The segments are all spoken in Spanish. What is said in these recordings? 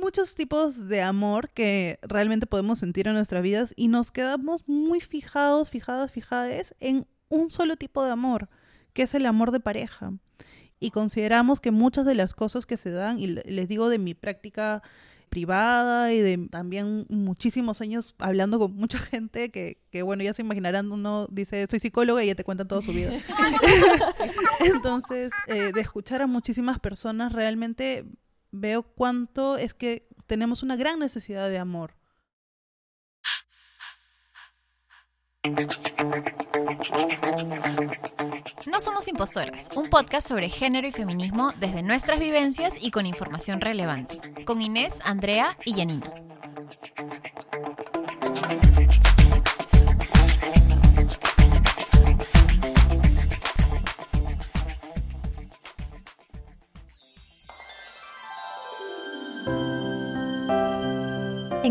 muchos tipos de amor que realmente podemos sentir en nuestras vidas y nos quedamos muy fijados, fijadas, fijadas en un solo tipo de amor, que es el amor de pareja. Y consideramos que muchas de las cosas que se dan, y les digo de mi práctica privada y de también muchísimos años hablando con mucha gente que, que, bueno, ya se imaginarán, uno dice, soy psicóloga y ya te cuentan toda su vida. Entonces, eh, de escuchar a muchísimas personas, realmente veo cuánto es que tenemos una gran necesidad de amor. No somos impostoras, un podcast sobre género y feminismo desde nuestras vivencias y con información relevante, con Inés, Andrea y Janina.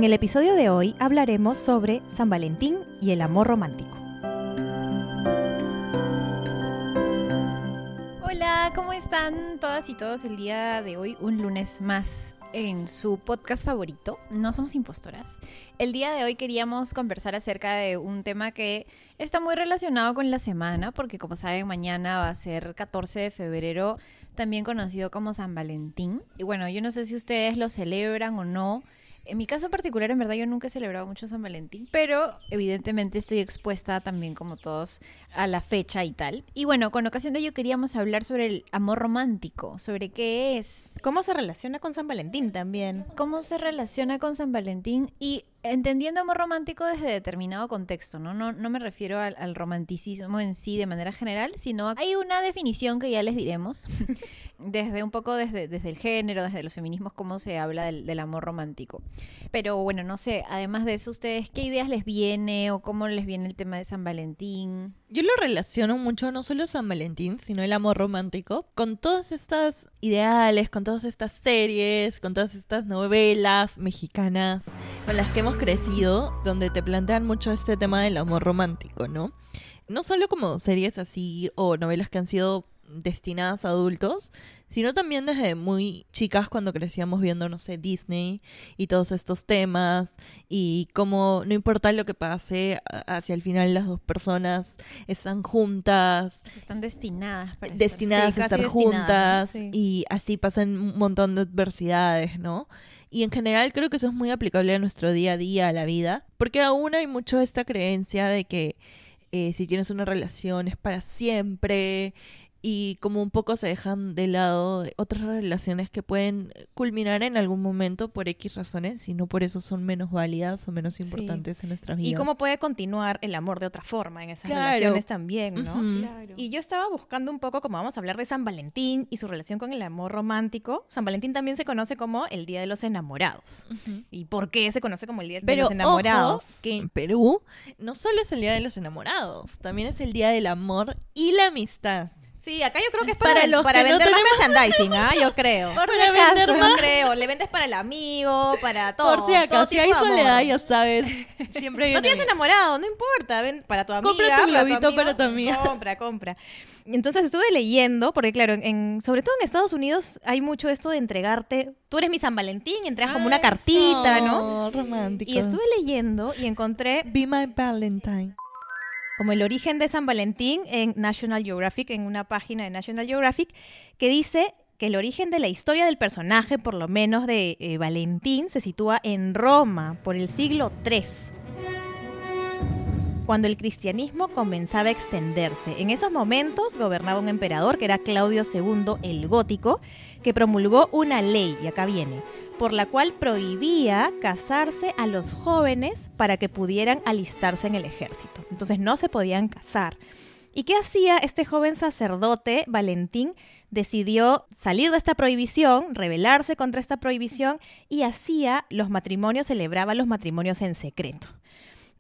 En el episodio de hoy hablaremos sobre San Valentín y el amor romántico. Hola, ¿cómo están todas y todos el día de hoy? Un lunes más en su podcast favorito, No Somos Impostoras. El día de hoy queríamos conversar acerca de un tema que está muy relacionado con la semana, porque como saben, mañana va a ser 14 de febrero, también conocido como San Valentín. Y bueno, yo no sé si ustedes lo celebran o no. En mi caso particular, en verdad, yo nunca he celebrado mucho San Valentín, pero evidentemente estoy expuesta también, como todos, a la fecha y tal. Y bueno, con ocasión de ello queríamos hablar sobre el amor romántico, sobre qué es. ¿Cómo se relaciona con San Valentín también? ¿Cómo se relaciona con San Valentín? Y entendiendo amor romántico desde determinado contexto, ¿no? No, no me refiero al, romanticismo en sí de manera general, sino hay una definición que ya les diremos, desde un poco desde, desde el género, desde los feminismos, cómo se habla del, del, amor romántico. Pero bueno, no sé, además de eso, ¿ustedes qué ideas les viene o cómo les viene el tema de San Valentín? Yo lo relaciono mucho, no solo San Valentín, sino el amor romántico, con todas estas ideales, con todas estas series, con todas estas novelas mexicanas con las que hemos crecido, donde te plantean mucho este tema del amor romántico, ¿no? No solo como series así o novelas que han sido destinadas a adultos, sino también desde muy chicas cuando crecíamos viendo, no sé, Disney y todos estos temas y cómo no importa lo que pase, hacia el final las dos personas están juntas. Están destinadas. destinadas a estar juntas y así pasan un montón de adversidades, ¿no? Y en general creo que eso es muy aplicable a nuestro día a día, a la vida, porque aún hay mucho esta creencia de que eh, si tienes una relación es para siempre y como un poco se dejan de lado otras relaciones que pueden culminar en algún momento por X razones y no por eso son menos válidas o menos importantes en nuestras vidas. Y cómo puede continuar el amor de otra forma en esas relaciones también, ¿no? Y yo estaba buscando un poco como vamos a hablar de San Valentín y su relación con el amor romántico. San Valentín también se conoce como el Día de los Enamorados. ¿Y por qué se conoce como el Día de los Enamorados? que en Perú no solo es el Día de los Enamorados, también es el Día del Amor y la Amistad. Sí, acá yo creo que es para, para, vender más merchandising, ¿ah? Yo creo. para vender más. Yo creo. Le vendes para el amigo, para todo. Por si acaso, si hay soledad, ya sabes. Siempre hay No tienes enamorado, no importa. Ven para tu amiga. Compra tu globito para tu, amiga. Compra, compra. Entonces estuve leyendo, porque claro, en, sobre todo en Estados Unidos hay mucho esto de entregarte. Tú eres mi San Valentín, entregas como una cartita, ¿no? Romántico. Y estuve leyendo y encontré. Be my Valentine como el origen de San Valentín en National Geographic, en una página de National Geographic, que dice que el origen de la historia del personaje, por lo menos de eh, Valentín, se sitúa en Roma por el siglo III cuando el cristianismo comenzaba a extenderse. En esos momentos gobernaba un emperador que era Claudio II el Gótico, que promulgó una ley, y acá viene, por la cual prohibía casarse a los jóvenes para que pudieran alistarse en el ejército. Entonces no se podían casar. ¿Y qué hacía este joven sacerdote, Valentín? Decidió salir de esta prohibición, rebelarse contra esta prohibición y hacía los matrimonios, celebraba los matrimonios en secreto.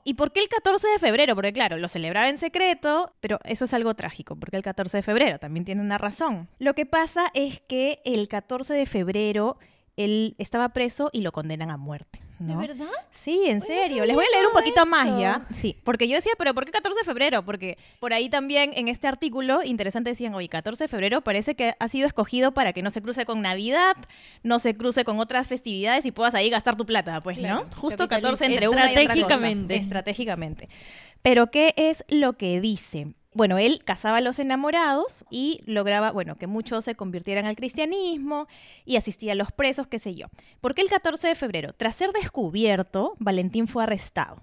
¿Y por qué el 14 de febrero? Porque claro, lo celebraba en secreto, pero eso es algo trágico, porque el 14 de febrero también tiene una razón. Lo que pasa es que el 14 de febrero él estaba preso y lo condenan a muerte. ¿De ¿no? verdad? Sí, en serio. Les voy a leer un poquito más ya. Sí, porque yo decía, pero ¿por qué 14 de febrero? Porque por ahí también en este artículo interesante decían, oye, 14 de febrero parece que ha sido escogido para que no se cruce con Navidad, no se cruce con otras festividades y puedas ahí gastar tu plata, pues, Claro, ¿no? Justo 14 capitaliza. entre una y otra cosa. Estratégicamente. Estratégicamente. Pero ¿qué es lo que dice? Bueno, él casaba a los enamorados y lograba, bueno, que muchos se convirtieran al cristianismo y asistía a los presos, qué sé yo. Porque el 14 de febrero, tras ser descubierto, Valentín fue arrestado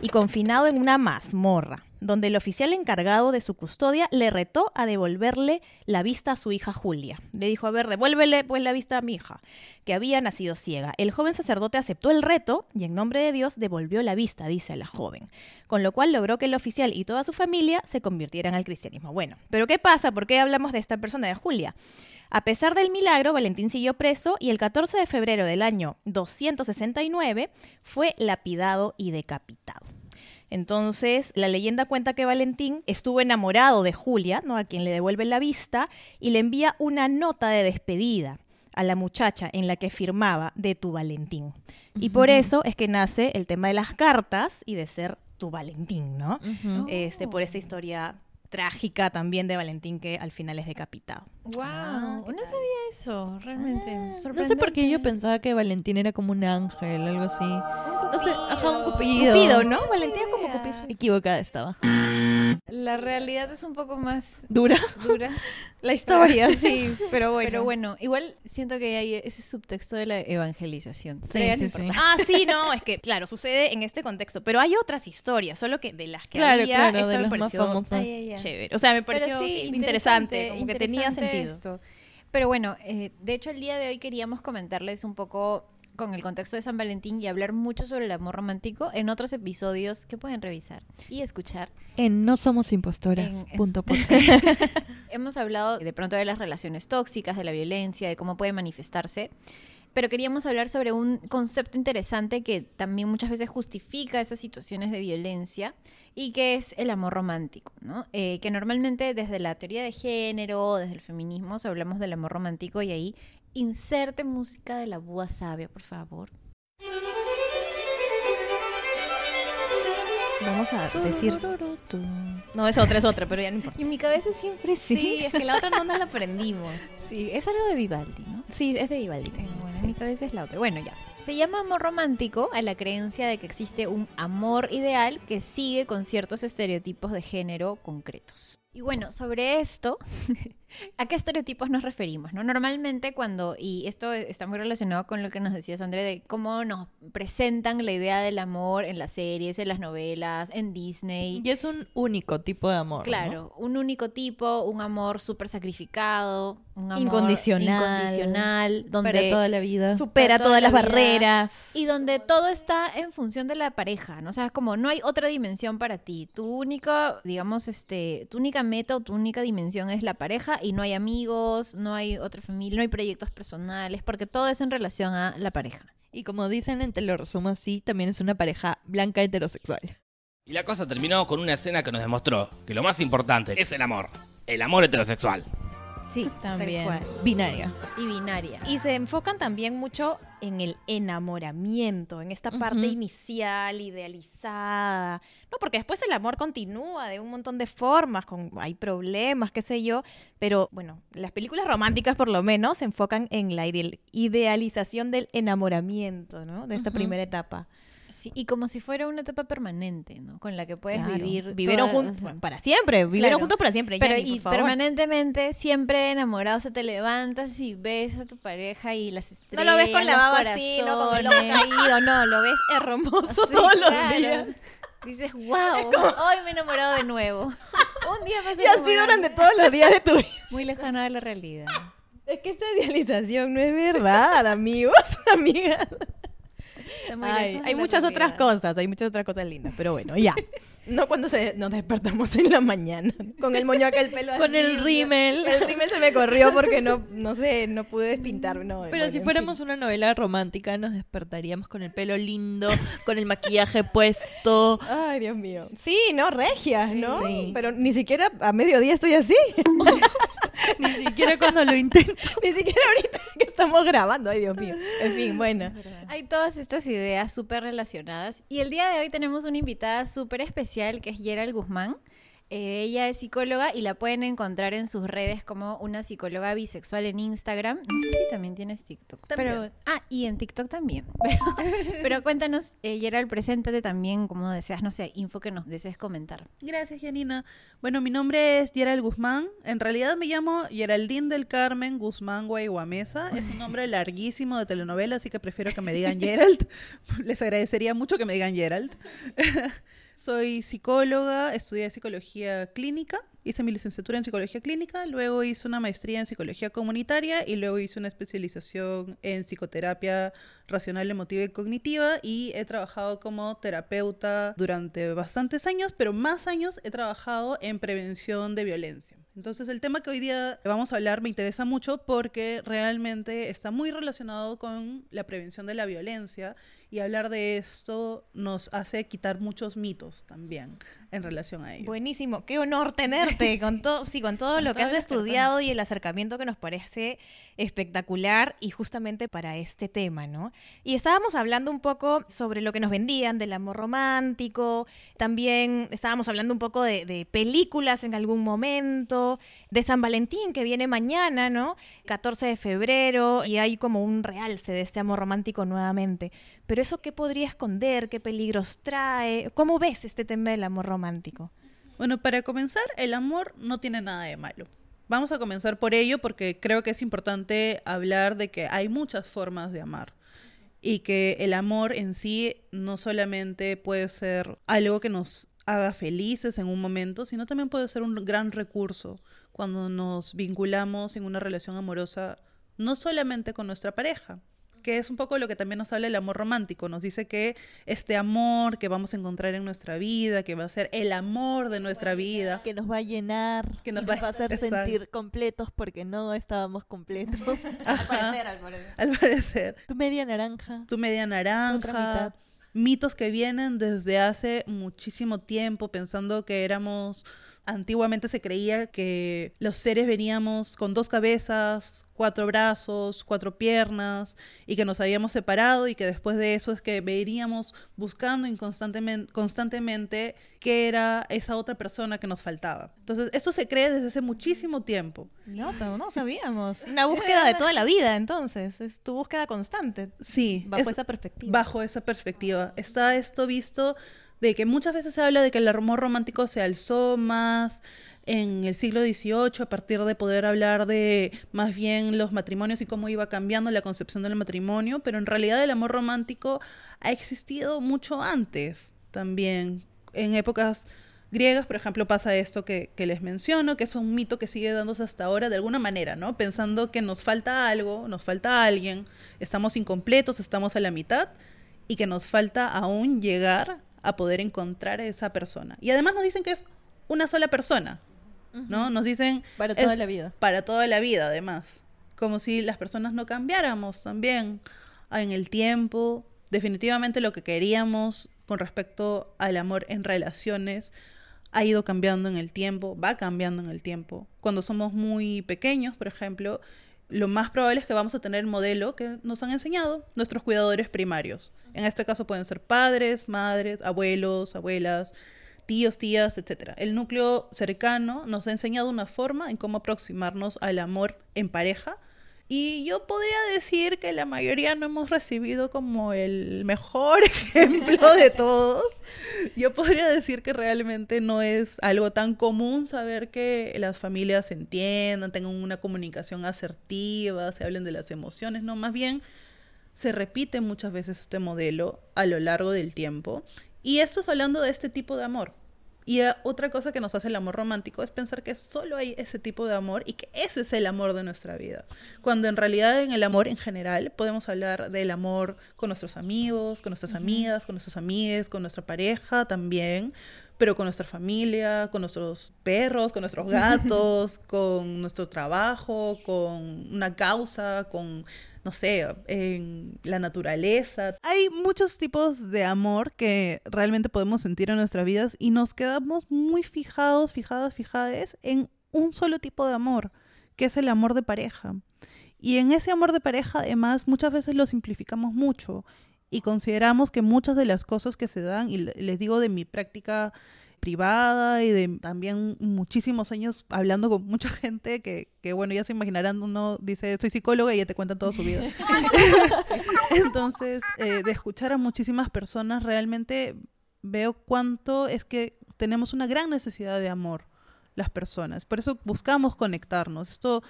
y confinado en una mazmorra, donde el oficial encargado de su custodia le retó a devolverle la vista a su hija Julia. Le dijo, a ver, devuélvele pues la vista a mi hija, que había nacido ciega. El joven sacerdote aceptó el reto y en nombre de Dios devolvió la vista, dice la joven, con lo cual logró que el oficial y toda su familia se convirtieran al cristianismo. Bueno, pero ¿qué pasa? ¿Por qué hablamos de esta persona, de Julia? A pesar del milagro, Valentín siguió preso y el 14 de febrero del año 269 fue lapidado y decapitado. Entonces, la leyenda cuenta que Valentín estuvo enamorado de Julia, ¿no? a quien le devuelve la vista, y le envía una nota de despedida a la muchacha en la que firmaba de tu Valentín. Y por eso es que nace el tema de las cartas y de ser tu Valentín, ¿no? Este, por esa historia trágica también de Valentín que al final es decapitado. Wow, Ah, ¿qué no tal? sabía eso, realmente. Ah, No sé por qué yo pensaba que Valentín era como un ángel, algo así. No sé, ajá, un Cupido. cupido. Cupido, ¿no? Esa Valentín es como. Cupido. Equivocada estaba. La realidad es un poco más Dura. dura. La historia, sí, pero bueno. Pero bueno, igual siento que hay ese subtexto de la evangelización. Sí, sí. Ah, sí, no, es que, claro, sucede en este contexto, pero hay otras historias, solo que de las que Claro, había, claro, esta de me las más pareció famosas. Ay, ay. chévere. O sea, me pareció interesante, como que tenía sentido. esto. Pero bueno, eh, de hecho el día de hoy queríamos comentarles un poco con el contexto de San Valentín y hablar mucho sobre el amor romántico en otros episodios que pueden revisar y escuchar. En No Somos Impostoras. Punto. Hemos hablado de pronto de las relaciones tóxicas, de la violencia, de cómo puede manifestarse. Pero queríamos hablar sobre un concepto interesante que también muchas veces justifica esas situaciones de violencia y que es el amor romántico, ¿no? Eh, que normalmente desde la teoría de género, desde el feminismo, hablamos del amor romántico y ahí inserte música de la búa sabia, por favor. Vamos a decir... No, es otra, es otra, pero ya no importa. Y en mi cabeza siempre sí. Sí, es que la otra no nos la aprendimos. Sí, es algo de Vivaldi, ¿no? Sí, es de Vivaldi. Eh, Bueno, en mi cabeza es la otra. Bueno, ya. Se llama amor romántico a la creencia de que existe un amor ideal que sigue con ciertos estereotipos de género concretos. Y bueno, sobre esto, ¿a qué estereotipos nos referimos? ¿no? Normalmente cuando, y esto está muy relacionado con lo que nos decías, André, de cómo nos presentan la idea del amor en las series, en las novelas, en Disney. Y es un único tipo de amor. ¿no? Claro, un único tipo, un amor súper sacrificado, un amor Incondicional. incondicional, donde Para toda la vida. Supera toda todas la las vida. barreras. y donde todo está en función de la pareja, ¿no? O sea, como no hay otra dimensión para ti. Tu única, digamos, este, tu única meta o tu única dimensión es la pareja y no hay amigos, no hay otra familia, no hay proyectos personales, porque todo es en relación a la pareja. Y como dicen, en Te lo resumo así, también es una pareja blanca heterosexual. Y la cosa terminó con una escena que nos demostró que lo más importante es el amor. El amor heterosexual. Sí, También. Binaria. Y binaria. Y se enfocan también mucho en el enamoramiento, en esta parte inicial, idealizada. No, porque después el amor continúa de un montón de formas, con, hay problemas, qué sé yo. Pero bueno, las películas románticas por lo menos se enfocan en la ide- idealización del enamoramiento, ¿no? De esta primera etapa. Sí, y como si fuera una etapa permanente, ¿no? Con la que puedes Claro. vivir. Vivieron juntos sea, para siempre, vivieron Claro. juntos para siempre. Pero y por favor. permanentemente, siempre enamorado, o sea, te levantas y ves a tu pareja y las No estrellas, lo ves con la baba así, no con el caído, no, lo ves hermoso Sí, todos los claro. días. Dices, wow, hoy me he enamorado de nuevo. Un día más Y así durante todos los días de tu vida. Muy lejano de la realidad. Es que esa idealización no es verdad, amigos, amigas. Ay, hay muchas otras cosas, hay muchas otras cosas lindas, pero bueno, ya. No cuando se, nos despertamos en la mañana, con el moño acá, el pelo Con así, el rímel. El rímel se me corrió porque no, no sé, no pude despintar. No, Pero bueno, si fuéramos fin. una novela romántica, nos despertaríamos con el pelo lindo, con el maquillaje puesto. Ay, Dios mío. Sí, no, regias, ¿no? Sí. Pero ni siquiera a mediodía estoy así. Ni siquiera cuando lo intento. Ni siquiera ahorita que estamos grabando. Ay, Dios mío. En fin, bueno. Hay todas estas ideas súper relacionadas. Y el día de hoy tenemos una invitada súper especial que es Gerald Guzmán. Eh, ella es psicóloga y la pueden encontrar en sus redes como una psicóloga bisexual en Instagram. No sé si también tienes TikTok. También. Pero, ah, y en TikTok también. Pero, pero cuéntanos, eh, Gerald, preséntate también como deseas, no sé, info que nos desees comentar. Gracias, Janina. Bueno, mi nombre es Gerald Guzmán. En realidad me llamo Geraldine del Carmen Guzmán Guayguamesa. Es un nombre larguísimo de telenovela, así que prefiero que me digan Gerald. Les agradecería mucho que me digan Gerald. Soy psicóloga, estudié psicología clínica, hice mi licenciatura en psicología clínica, luego hice una maestría en psicología comunitaria y luego hice una especialización en psicoterapia racional, emotiva y cognitiva y he trabajado como terapeuta durante bastantes años, pero más años he trabajado en prevención de violencia. Entonces el tema que hoy día vamos a hablar me interesa mucho porque realmente está muy relacionado con la prevención de la violencia y hablar de esto nos hace quitar muchos mitos también en relación a ello. Buenísimo, qué honor tenerte con todo, sí, con todo Con lo que has estudiado y el acercamiento que nos parece espectacular y justamente para este tema, ¿no? Y estábamos hablando un poco sobre lo que nos vendían del amor romántico, también estábamos hablando un poco de, de películas en algún momento, de San Valentín que viene mañana, ¿no? 14 de febrero y hay como un realce de este amor romántico nuevamente. Pero eso qué podría esconder, qué peligros trae, ¿cómo ves este tema del amor romántico? Bueno, para comenzar, el amor no tiene nada de malo. Vamos a comenzar por ello porque creo que es importante hablar de que hay muchas formas de amar y que el amor en sí no solamente puede ser algo que nos haga felices en un momento, sino también puede ser un gran recurso cuando nos vinculamos en una relación amorosa no solamente con nuestra pareja, que es un poco lo que también nos habla el amor romántico. Nos dice que este amor que vamos a encontrar en nuestra vida, que va a ser el amor de nuestra vida, Que nos va a llenar, Que nos y va- nos va a hacer exacto. sentir completos porque no estábamos completos. Ajá, al parecer, tu media naranja. tu media Otra naranja, mitad. mitos que vienen desde hace muchísimo tiempo pensando que éramos antiguamente se creía que los seres veníamos con dos cabezas, cuatro brazos, cuatro piernas y que nos habíamos separado y que después de eso es que veríamos buscando inconstantemente constantemente qué era esa otra persona que nos faltaba. Entonces, eso se cree desde hace muchísimo tiempo. No, no, no sabíamos. Una búsqueda de toda la vida, entonces. Es tu búsqueda constante. Sí, Bajo es- esa perspectiva. bajo esa perspectiva. Está esto visto de que muchas veces se habla de que el amor romántico se alzó más en el siglo XVIII a partir de poder hablar de más bien los matrimonios y cómo iba cambiando la concepción del matrimonio, pero en realidad el amor romántico ha existido mucho antes también. En épocas griegas, por ejemplo, pasa esto que, les menciono, que es un mito que sigue dándose hasta ahora de alguna manera, ¿no? Pensando que nos falta algo, nos falta alguien, estamos incompletos, estamos a la mitad y que nos falta aún llegar a poder encontrar a esa persona. Y además nos dicen que es una sola persona, ¿no? Nos dicen... Para toda la vida. Para toda la vida, además. Como si las personas no cambiáramos también en el tiempo. Definitivamente lo que queríamos con respecto al amor en relaciones ha ido cambiando en el tiempo, va cambiando en el tiempo. Cuando somos muy pequeños, por ejemplo, lo más probable es que vamos a tener el modelo que nos han enseñado nuestros cuidadores primarios. En este caso pueden ser padres, madres, abuelos, abuelas, tíos, tías, etc. El núcleo cercano nos ha enseñado una forma en cómo aproximarnos al amor en pareja. Y yo podría decir que la mayoría no hemos recibido como el mejor ejemplo de todos. Yo podría decir que realmente no es algo tan común saber que las familias se entiendan, tengan una comunicación asertiva, se hablen de las emociones, no, más bien se repite muchas veces este modelo a lo largo del tiempo. Y esto es hablando de este tipo de amor. Y eh, otra cosa que nos hace el amor romántico es pensar que solo hay ese tipo de amor y que ese es el amor de nuestra vida. Cuando en realidad en el amor en general podemos hablar del amor con nuestros amigos, con nuestras amigas, con nuestros amigues, con nuestra pareja también, pero con nuestra familia, con nuestros perros, con nuestros gatos, con nuestro trabajo, con una causa, con no sé, en la naturaleza. Hay muchos tipos de amor que realmente podemos sentir en nuestras vidas y nos quedamos muy fijados, fijadas, fijadas en un solo tipo de amor, que es el amor de pareja. Y en ese amor de pareja, además, muchas veces lo simplificamos mucho y consideramos que muchas de las cosas que se dan, y les digo de mi práctica privada y de también muchísimos años hablando con mucha gente que, que bueno, ya se imaginarán, uno dice, soy psicóloga y ya te cuentan toda su vida. Entonces, eh, de escuchar a muchísimas personas, realmente veo cuánto es que tenemos una gran necesidad de amor las personas. Por eso buscamos conectarnos. Esto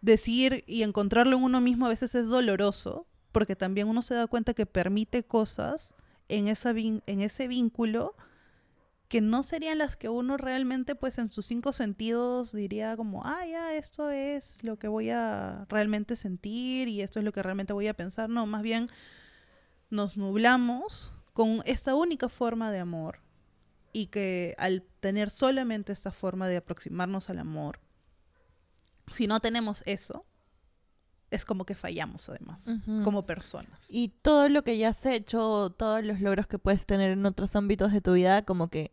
decir y encontrarlo en uno mismo a veces es doloroso, porque también uno se da cuenta que permite cosas en, esa en ese vínculo que no serían las que uno realmente, pues en sus cinco sentidos diría como, ah, ya, esto es lo que voy a realmente sentir y esto es lo que realmente voy a pensar. No, más bien nos nublamos con esta única forma de amor y que al tener solamente esta forma de aproximarnos al amor, si no tenemos eso, es como que fallamos además, como personas. Y todo lo que ya has hecho, todos los logros que puedes tener en otros ámbitos de tu vida, como que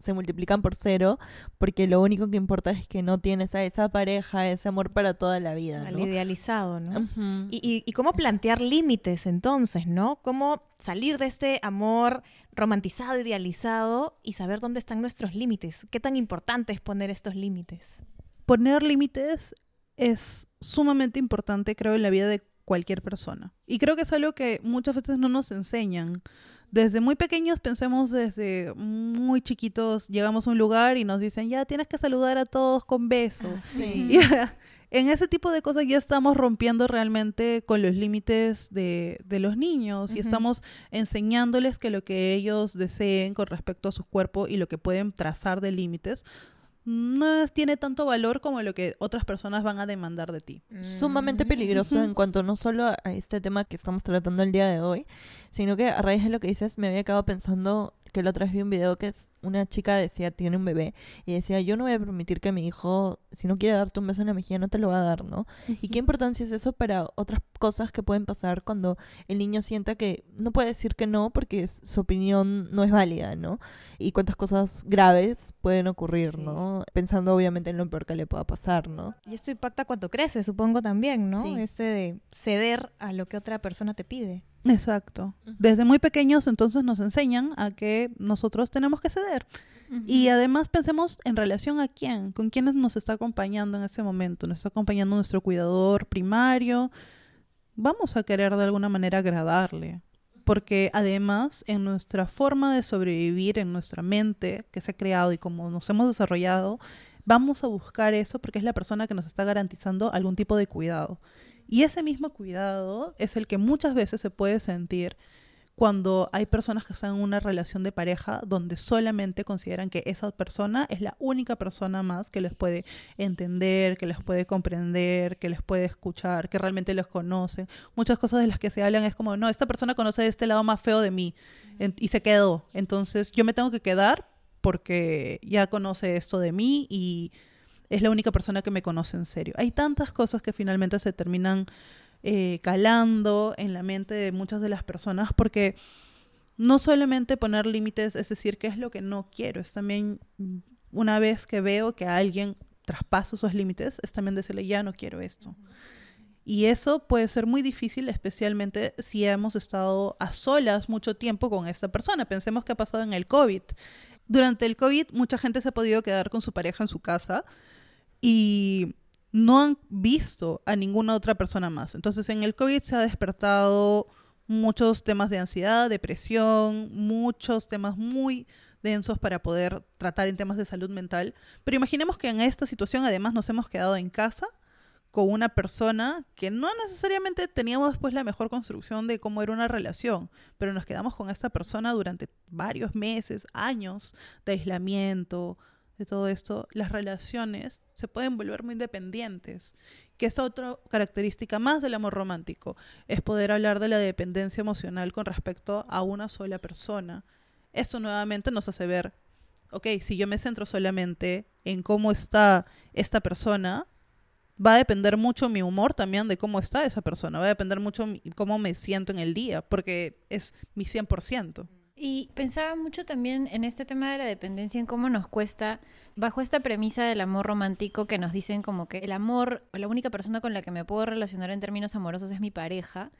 se multiplican por cero, porque lo único que importa es que no tienes a esa pareja, ese amor para toda la vida. Al idealizado, ¿no? y, y, cómo plantear límites entonces, ¿no? Cómo salir de este amor romantizado, idealizado y saber dónde están nuestros límites. ¿Qué tan importante es poner estos límites? Poner límites es sumamente importante, creo, en la vida de cualquier persona. Y creo que es algo que muchas veces no nos enseñan desde muy pequeños, pensemos desde muy chiquitos, llegamos a un lugar y nos dicen, ya tienes que saludar a todos con besos. Ah, en ese tipo de cosas ya estamos rompiendo realmente con los límites de, los niños y estamos enseñándoles que lo que ellos deseen con respecto a su cuerpo y lo que pueden trazar de límites no tiene tanto valor como lo que otras personas van a demandar de ti. Sumamente peligroso en cuanto no solo a este tema que estamos tratando el día de hoy, sino que a raíz de lo que dices me había quedado pensando que la otra vez vi un video que es una chica decía, tiene un bebé, y decía, yo no voy a permitir que mi hijo, si no quiere darte un beso en la mejilla, no te lo va a dar, ¿no? ¿Y qué importancia es eso para otras cosas que pueden pasar cuando el niño sienta que no puede decir que no porque su opinión no es válida, ¿no? Y cuántas cosas graves pueden ocurrir, ¿no? Pensando obviamente en lo peor que le pueda pasar, ¿no? Y esto impacta cuando crece, supongo también, ¿no? Ese de ceder a lo que otra persona te pide. Exacto. Desde muy pequeños entonces nos enseñan a que nosotros tenemos que ceder. Y además pensemos en relación a quién, con quiénes nos está acompañando en ese momento. Nos está acompañando nuestro cuidador primario. Vamos a querer de alguna manera agradarle. Porque además en nuestra forma de sobrevivir, en nuestra mente que se ha creado y como nos hemos desarrollado, vamos a buscar eso porque es la persona que nos está garantizando algún tipo de cuidado. Y ese mismo cuidado es el que muchas veces se puede sentir cuando hay personas que están en una relación de pareja donde solamente consideran que esa persona es la única persona más que les puede entender, que les puede comprender, que les puede escuchar, que realmente los conoce. Muchas cosas de las que se hablan es como, no, esta persona conoce este lado más feo de mí y se quedó. Entonces yo me tengo que quedar porque ya conoce esto de mí y es la única persona que me conoce en serio. Hay tantas cosas que finalmente se terminan eh, calando en la mente de muchas de las personas porque no solamente poner límites es decir qué es lo que no quiero, es también una vez que veo que alguien traspasa esos límites, es también decirle ya no quiero esto. Y eso puede ser muy difícil, especialmente si hemos estado a solas mucho tiempo con esta persona. Pensemos que ha pasado en el COVID. Durante el COVID mucha gente se ha podido quedar con su pareja en su casa y no han visto a ninguna otra persona más. Entonces en el COVID se ha despertado muchos temas de ansiedad, depresión, muchos temas muy densos para poder tratar en temas de salud mental. Pero imaginemos que en esta situación además nos hemos quedado en casa con una persona que no necesariamente teníamos después la mejor construcción de cómo era una relación, pero nos quedamos con esta persona durante varios meses, años de aislamiento, de todo esto, las relaciones se pueden volver muy dependientes, que es otra característica más del amor romántico, es poder hablar de la dependencia emocional con respecto a una sola persona. Eso nuevamente nos hace ver, ok, si yo me centro solamente en cómo está esta persona, va a depender mucho mi humor también de cómo está esa persona, va a depender mucho cómo me siento en el día, porque es mi 100%. Y pensaba mucho también en este tema de la dependencia, en cómo nos cuesta, bajo esta premisa del amor romántico que nos dicen como que el amor, la única persona con la que me puedo relacionar en términos amorosos es mi pareja,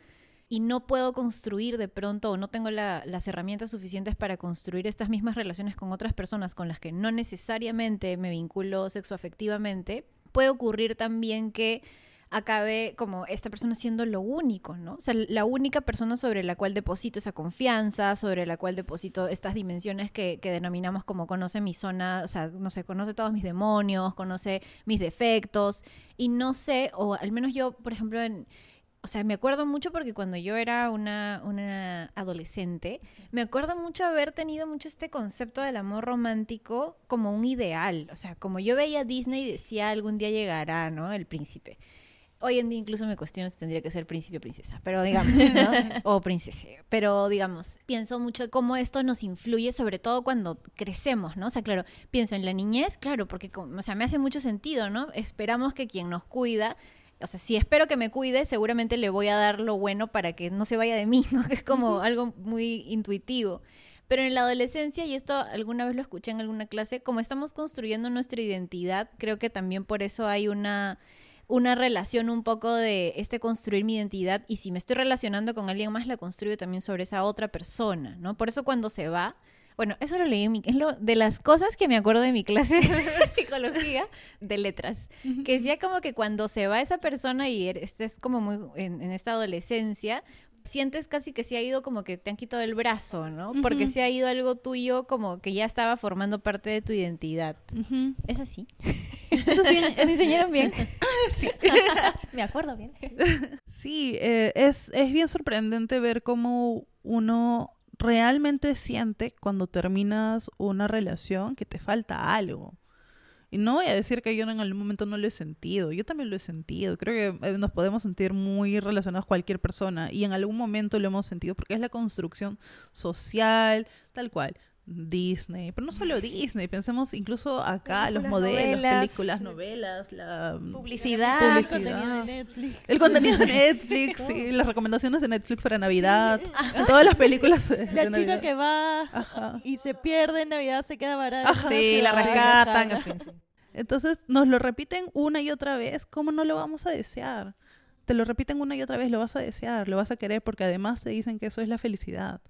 y no puedo construir de pronto o no tengo la- las herramientas suficientes para construir estas mismas relaciones con otras personas con las que no necesariamente me vinculo sexoafectivamente, puede ocurrir también que acabe como esta persona siendo lo único, ¿no? O sea, la única persona sobre la cual deposito esa confianza, sobre la cual deposito estas dimensiones que, que denominamos como conoce mi zona, o sea, no sé, conoce todos mis demonios, conoce mis defectos, y no sé, o al menos yo, por ejemplo, en, o sea, me acuerdo mucho porque cuando yo era una, una adolescente, me acuerdo mucho haber tenido mucho este concepto del amor romántico como un ideal. O sea, como yo veía Disney y decía algún día llegará, ¿no? El príncipe. Hoy en día incluso me cuestiono si tendría que ser príncipe o princesa, pero digamos, ¿no? o princesa. Pero digamos, pienso mucho cómo esto nos influye, sobre todo cuando crecemos, ¿no? O sea, claro, pienso en la niñez, claro, porque, o sea, me hace mucho sentido, ¿no? Esperamos que quien nos cuida o sea, si espero que me cuide, seguramente le voy a dar lo bueno para que no se vaya de mí, ¿no? Que es como algo muy intuitivo. Pero en la adolescencia, y esto alguna vez lo escuché en alguna clase, como estamos construyendo nuestra identidad, creo que también por eso hay una, una relación un poco de este construir mi identidad y si me estoy relacionando con alguien más, la construyo también sobre esa otra persona, ¿no? Por eso cuando se va, bueno, eso lo leí en mi, es lo de las cosas que me acuerdo de mi clase de psicología de letras, que decía como que cuando se va esa persona y er- estés como muy en, en esta adolescencia, sientes casi que se ha ido como que te han quitado el brazo, ¿no? Porque se ha ido algo tuyo como que ya estaba formando parte de tu identidad. ¿Es así? Eso es ¿Me enseñaron bien? Me acuerdo bien. Sí, eh, es, es bien sorprendente ver cómo uno realmente siente cuando terminas una relación que te falta algo. Y no voy a decir que yo en algún momento no lo he sentido, yo también lo he sentido. Creo que eh, nos podemos sentir muy relacionados cualquier persona y en algún momento lo hemos sentido porque es la construcción social, tal cual. Disney, pero no solo Disney, pensemos incluso acá, los modelos, novelas. películas, novelas, la Publicidad. Publicidad. contenido de Netflix. el contenido de Netflix, sí, las recomendaciones de Netflix para Navidad, todas las películas de La chica Navidad. que va Ajá. y se pierde en Navidad, se queda varada. Ajá. Sí, la rescatan. ajá. en fin, sí. Entonces nos lo repiten una y otra vez, ¿cómo no lo vamos a desear? Te lo repiten una y otra vez, lo vas a desear, lo vas a querer porque además te dicen que eso es la felicidad.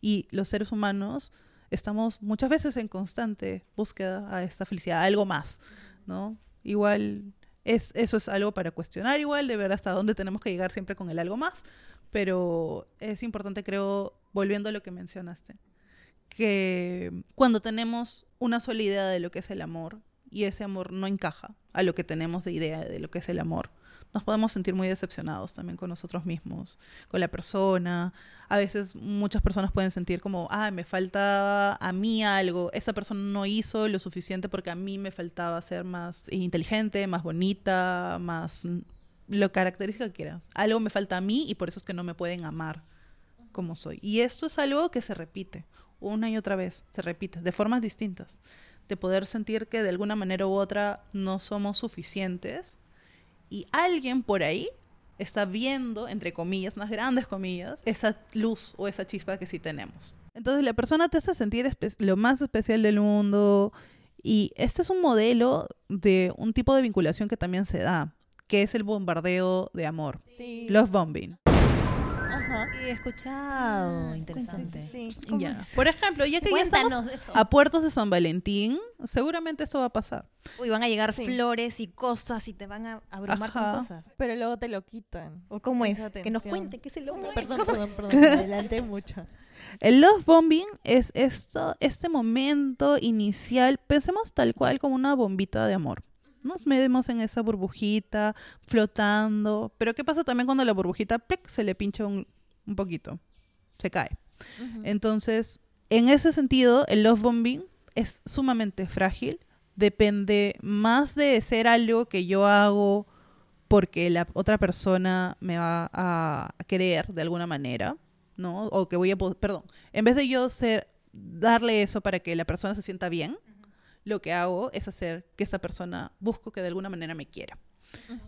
Y los seres humanos estamos muchas veces en constante búsqueda a esta felicidad, a algo más, ¿no? Igual es, eso es algo para cuestionar igual, de ver hasta dónde tenemos que llegar siempre con el algo más, pero es importante creo, volviendo a lo que mencionaste, que cuando tenemos una sola idea de lo que es el amor y ese amor no encaja a lo que tenemos de idea de lo que es el amor, nos podemos sentir muy decepcionados también con nosotros mismos, con la persona. A veces muchas personas pueden sentir como, ah, me falta a mí algo, esa persona no hizo lo suficiente porque a mí me faltaba ser más inteligente, más bonita, más lo característica que quieras. Algo me falta a mí y por eso es que no me pueden amar como soy. Y esto es algo que se repite una y otra vez, se repite de formas distintas, de poder sentir que de alguna manera u otra no somos suficientes y alguien por ahí está viendo, entre comillas, unas grandes comillas, esa luz o esa chispa que sí tenemos. Entonces la persona te hace sentir lo más especial del mundo y este es un modelo de un tipo de vinculación que también se da, que es el bombardeo de amor, Sí. love bombing. Ajá. Sí, he escuchado. Interesante. Sí. Ya. Por ejemplo, ya que ya estamos Cuéntanos de eso. a puertos de San Valentín, seguramente eso va a pasar. Uy, van a llegar Sí. flores y cosas y te van a abrumar Ajá. con cosas. Pero luego te lo quitan. ¿O cómo es? Que nos cuente, ¿qué es el hombre? Perdón, perdón, perdón. Adelante mucho. El love bombing es esto, este momento inicial, pensemos tal cual como una bombita de amor. Nos medimos en esa burbujita, flotando. Pero ¿qué pasa también cuando la burbujita plic, se le pincha un, un poquito? Se cae. Entonces, en ese sentido, el love bombing es sumamente frágil. Depende más de ser algo que yo hago porque la otra persona me va a querer de alguna manera, ¿no? O que voy a, perdón, en vez de yo ser, darle eso para que la persona se sienta bien, lo que hago es hacer que esa persona busco que de alguna manera me quiera.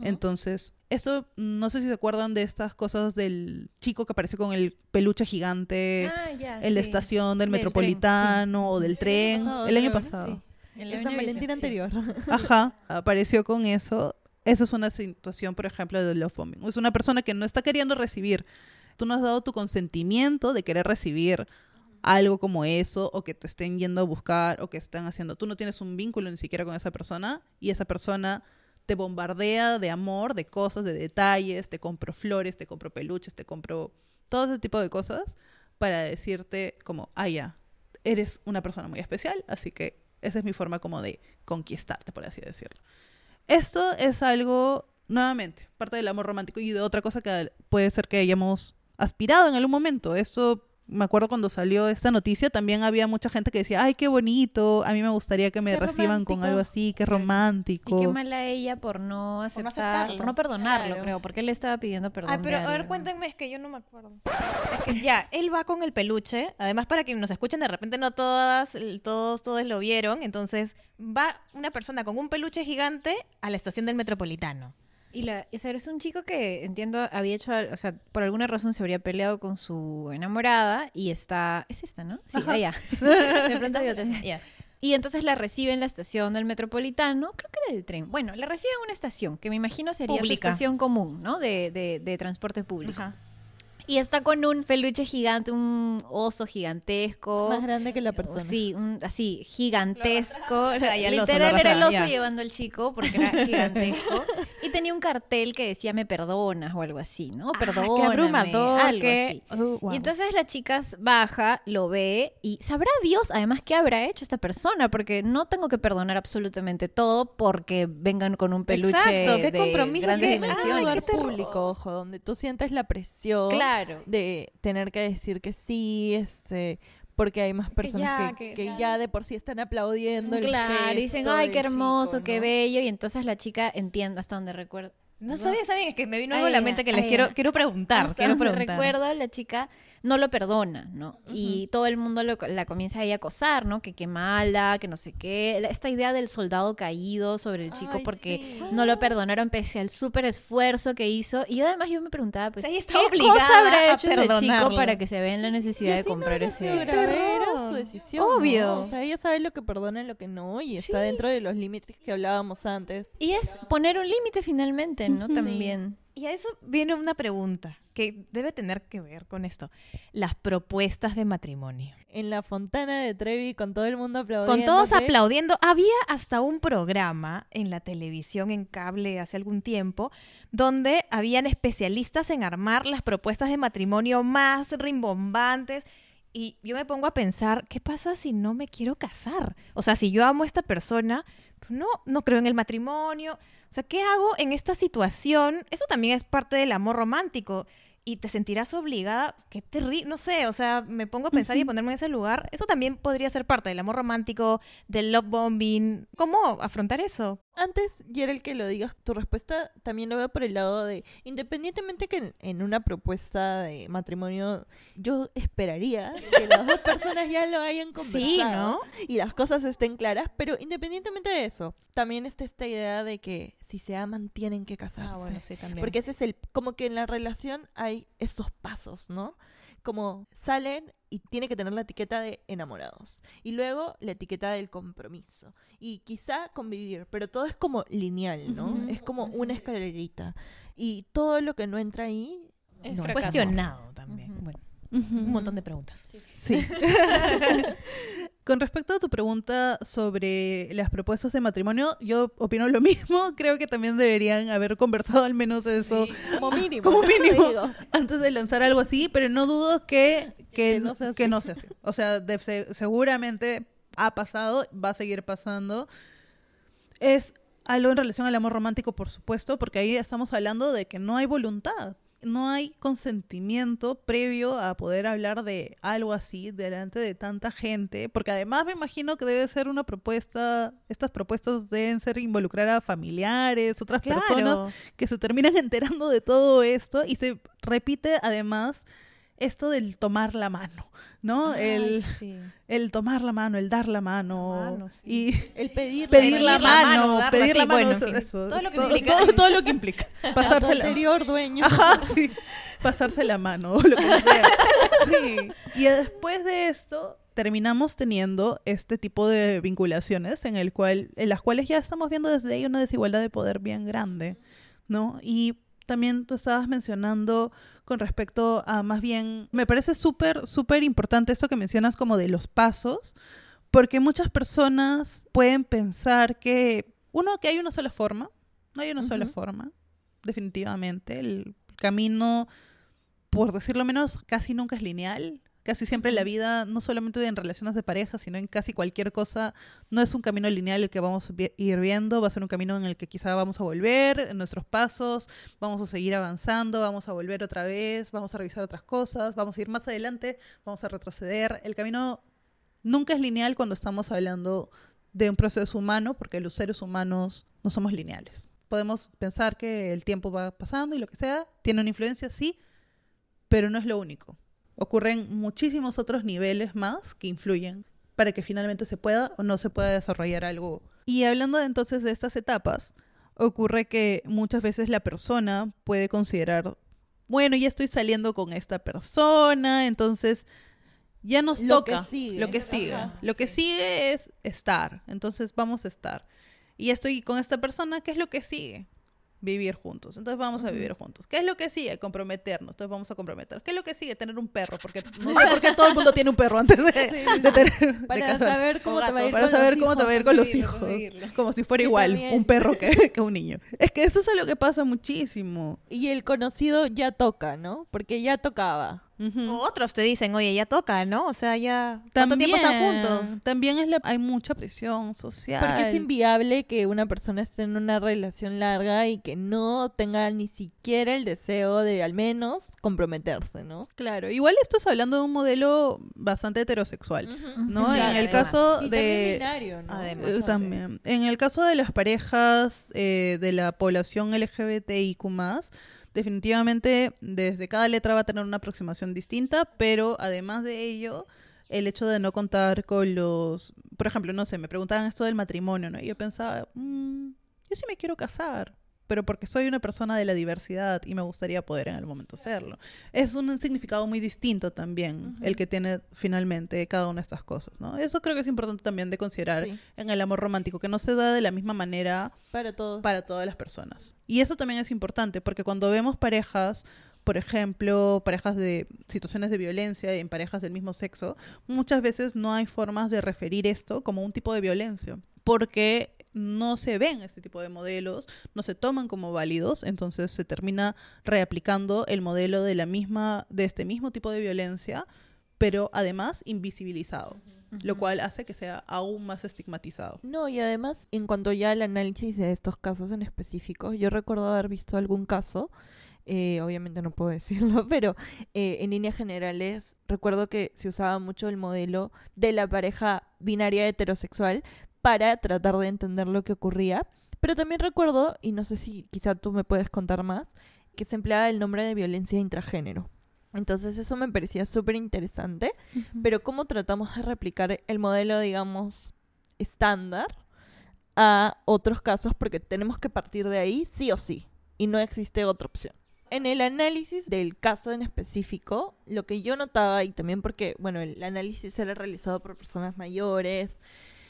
Entonces, esto, no sé si se acuerdan de estas cosas del chico que apareció con el peluche gigante Ah, ya, en la sí. estación del, Del tren, metropolitano o del El año tren pasado, el año pasado. En El la San Valentín sí. anterior. Ajá, apareció con eso. Esa es una situación, por ejemplo, de love bombing. Es una persona que no está queriendo recibir. Tú no has dado tu consentimiento de querer recibir algo como eso o que te estén yendo a buscar o que están haciendo. Tú no tienes un vínculo ni siquiera con esa persona y esa persona te bombardea de amor, de cosas, de detalles, te compro flores, te compro peluches, te compro todo ese tipo de cosas para decirte como, ah, ya, eres una persona muy especial, así que esa es mi forma como de conquistarte, por así decirlo. Esto es algo, nuevamente, parte del amor romántico y de otra cosa que puede ser que hayamos aspirado en algún momento. Esto, me acuerdo cuando salió esta noticia, también había mucha gente que decía, ay, qué bonito, a mí me gustaría que me Qué reciban con algo así, qué romántico. Y qué mala ella por no aceptar, por no, aceptarlo. perdonarlo, Claro. creo, porque él le estaba pidiendo perdón. Ay, pero a ver, cuéntenme, es que yo no me acuerdo. Es que ya, él va con el peluche. Además, para quienes nos escuchen, de repente no todas, todos, todos lo vieron. Entonces, va una persona con un peluche gigante a la estación del Metropolitano. Y la, o sea, es un chico que entiendo había hecho, o sea, por alguna razón se habría peleado con su enamorada y está, es esta, ¿no? Sí, Ajá. allá. De pronto había otra. Ya. Y entonces la recibe en la estación del metropolitano, creo que era del tren. Bueno, la recibe en una estación, que me imagino sería su Pública. estación común, ¿no? De, de, de transporte público. Ajá. Y está con un peluche gigante, un oso gigantesco. Más grande que la persona. Sí, un- así, gigantesco. Ahí el oso, Literal lo era el oso ya. llevando al chico porque era gigantesco. y tenía un cartel que decía me perdonas o algo así, ¿no? Ah, Perdóname, qué abrumador, algo qué- así. Uh, guau. Y entonces la chica baja, lo ve y sabrá Dios además qué habrá hecho esta persona, porque no tengo que perdonar absolutamente todo porque vengan con un peluche Exacto, qué de compromiso, grandes qué- un dimensiones. lugar qué público, ojo, donde tú sientes la presión Claro. De tener que decir que sí, este, porque hay más personas ya, que, que- que ya. ya de por sí están aplaudiendo el Claro, y dicen, gesto ay, del qué hermoso, chico, qué ¿no? bello, y entonces la chica entiende hasta donde recuerdo. No sabía, sabía, es que me vino Ay, algo a la mente que les ay, quiero, quiero preguntar. Hasta Quiero donde preguntar. recuerdo, la chica no lo perdona, ¿no? Y todo el mundo lo- la comienza ahí a acosar, ¿no? Que qué mala, que no sé qué. La- Esta idea del soldado caído sobre el chico Ay, porque sí. no lo perdonaron pese al súper esfuerzo que hizo. Y además yo me preguntaba, pues, O sea, ella está ¿qué cosa habrá hecho ese chico para que se vea en la necesidad de no comprar ese... era su decisión. ¿no? Obvio. O sea, ella sabe lo que perdona y lo que no, y está dentro de los límites que hablábamos antes. Y es poner un límite finalmente, ¿no? Sí. Y a eso viene una pregunta que debe tener que ver con esto. Las propuestas de matrimonio. En la fontana de Trevi, con todo el mundo aplaudiendo. Con todos aplaudiendo. Había hasta un programa en la televisión, en cable, hace algún tiempo, donde habían especialistas en armar las propuestas de matrimonio más rimbombantes. Y yo me pongo a pensar, ¿qué pasa si no me quiero casar? O sea, si yo amo a esta persona, no, no creo en el matrimonio. O sea, ¿qué hago en esta situación? Eso también es parte del amor romántico. Y te sentirás obligada, qué terrible, no sé, o sea, me pongo a pensar y a ponerme en ese lugar. Eso también podría ser parte del amor romántico, del love bombing. ¿Cómo afrontar eso? Antes, y era el que lo digas, tu respuesta también lo veo por el lado de, independientemente que en, en una propuesta de matrimonio, yo esperaría que las dos personas ya lo hayan conversado Sí, ¿no? y las cosas estén claras, pero independientemente de eso, también está esta idea de que si se aman tienen que casarse. Ah, sí, también. Porque ese es el, como que en la relación hay estos pasos, ¿no? Como salen y tiene que tener la etiqueta de enamorados. Y luego la etiqueta del compromiso. Y quizá convivir, pero todo es como lineal, ¿no? Es como una escalerita. Y todo lo que no entra ahí... Es no. Cuestionado también. Bueno, un montón de preguntas. Sí. Con respecto a tu pregunta sobre las propuestas de matrimonio, yo opino lo mismo. Creo que también deberían haber conversado al menos eso Como mínimo. como mínimo. Antes de lanzar algo así, pero no dudo que, que, Que no sea que así. no sea así. O sea, de- se- seguramente ha pasado, va a seguir pasando. Es algo en relación al amor romántico, por supuesto, porque ahí estamos hablando de que no hay voluntad. No hay consentimiento previo a poder hablar de algo así delante de tanta gente, porque además me imagino que debe ser una propuesta, estas propuestas deben ser involucrar a familiares, otras personas que se terminan enterando de todo esto y se repite además esto del tomar la mano, ¿no? el, sí. el tomar la mano, el dar la mano, La mano, sí. y El pedir, la, la mano, pedir la mano, bueno, eso, en fin, eso, todo lo que todo, implica. todo- todo lo que implica. Pasarse la, anterior dueño. Ajá, sí. Pasarse la mano o lo que sea. Sí. Y después de esto terminamos teniendo este tipo de vinculaciones en el cual en las cuales ya estamos viendo desde ahí una desigualdad de poder bien grande, ¿no? Y también tú estabas mencionando con respecto a más bien me parece súper súper importante esto que mencionas como de los pasos porque muchas personas pueden pensar que uno que hay una sola forma, no hay una sola forma, definitivamente. El camino, por decirlo menos, casi nunca es lineal. Casi siempre la vida, no solamente en relaciones de pareja, sino en casi cualquier cosa, no es un camino lineal el que vamos a ir viendo, va a ser un camino en el que quizá vamos a volver en nuestros pasos, vamos a seguir avanzando, vamos a volver otra vez, vamos a revisar otras cosas, vamos a ir más adelante, vamos a retroceder. El camino nunca es lineal cuando estamos hablando de un proceso humano, porque los seres humanos no somos lineales. Podemos pensar que el tiempo va pasando y lo que sea, tiene una influencia, sí, pero no es lo único. Ocurren muchísimos otros niveles más que influyen para que finalmente se pueda o no se pueda desarrollar algo. Y hablando entonces de estas etapas, ocurre que muchas veces la persona puede considerar, bueno, ya estoy saliendo con esta persona, entonces ya nos Lo que toca sigue. lo que sigue. Ajá, lo que sigue es estar, entonces vamos a estar. Y ya estoy con esta persona, ¿qué es lo que sigue? Vivir juntos. Entonces vamos a vivir juntos. ¿Qué es lo que sigue? Comprometernos. Entonces vamos a comprometer. ¿Qué es lo que sigue? Tener un perro. Porque no sé por qué todo el mundo tiene un perro antes de, de tener. Para saber cómo te va a ir Para con saber los cómo te va a ir con los hijos. conseguirlo. Como si fuera igual un perro que, que un niño. Es que eso es algo que pasa muchísimo. Y el conocido ya toca, ¿no? Porque ya tocaba. O Otros te dicen, oye, ya toca, ¿no? O sea, ya... ¿Cuánto tiempo están juntos? También es la- hay mucha presión social. Porque es inviable que una persona esté en una relación larga y que no tenga ni siquiera el deseo de al menos comprometerse, ¿no? Claro, igual esto es hablando de un modelo bastante heterosexual, ¿no? Sí, en el caso Y también de... binario, ¿no? Además. Eh, Sí. también. En el caso de las parejas eh, de la población LGBTIQ+, definitivamente desde cada letra va a tener una aproximación distinta, pero además de ello, el hecho de no contar con los... Por ejemplo, no sé, me preguntaban esto del matrimonio, ¿no? Y yo pensaba, "Mm, yo sí me quiero casar, pero porque soy una persona de la diversidad y me gustaría poder en el momento hacerlo. Es un significado muy distinto también el que tiene finalmente cada una de estas cosas, ¿no? Eso creo que es importante también de considerar Sí, en el amor romántico, que no se da de la misma manera para todos. para todas las personas. Y eso también es importante, porque cuando vemos parejas, por ejemplo, parejas de situaciones de violencia en parejas del mismo sexo, muchas veces no hay formas de referir esto como un tipo de violencia, porque no se ven este tipo de modelos, no se toman como válidos, entonces se termina reaplicando el modelo de la misma de este mismo tipo de violencia, pero además invisibilizado, lo cual hace que sea aún más estigmatizado. No, y además, en cuanto ya al análisis de estos casos en específico, yo recuerdo haber visto algún caso, eh, obviamente no puedo decirlo, pero eh, en líneas generales recuerdo que se usaba mucho el modelo de la pareja binaria heterosexual para tratar de entender lo que ocurría. Pero también recuerdo, y no sé si quizá tú me puedes contar más, que se empleaba el nombre de violencia intragénero. Entonces eso me parecía súper interesante. Pero ¿cómo tratamos de replicar el modelo, digamos, estándar a otros casos? Porque tenemos que partir de ahí sí o sí. Y no existe otra opción. En el análisis del caso en específico, lo que yo notaba, y también porque, bueno, el análisis era realizado por personas mayores,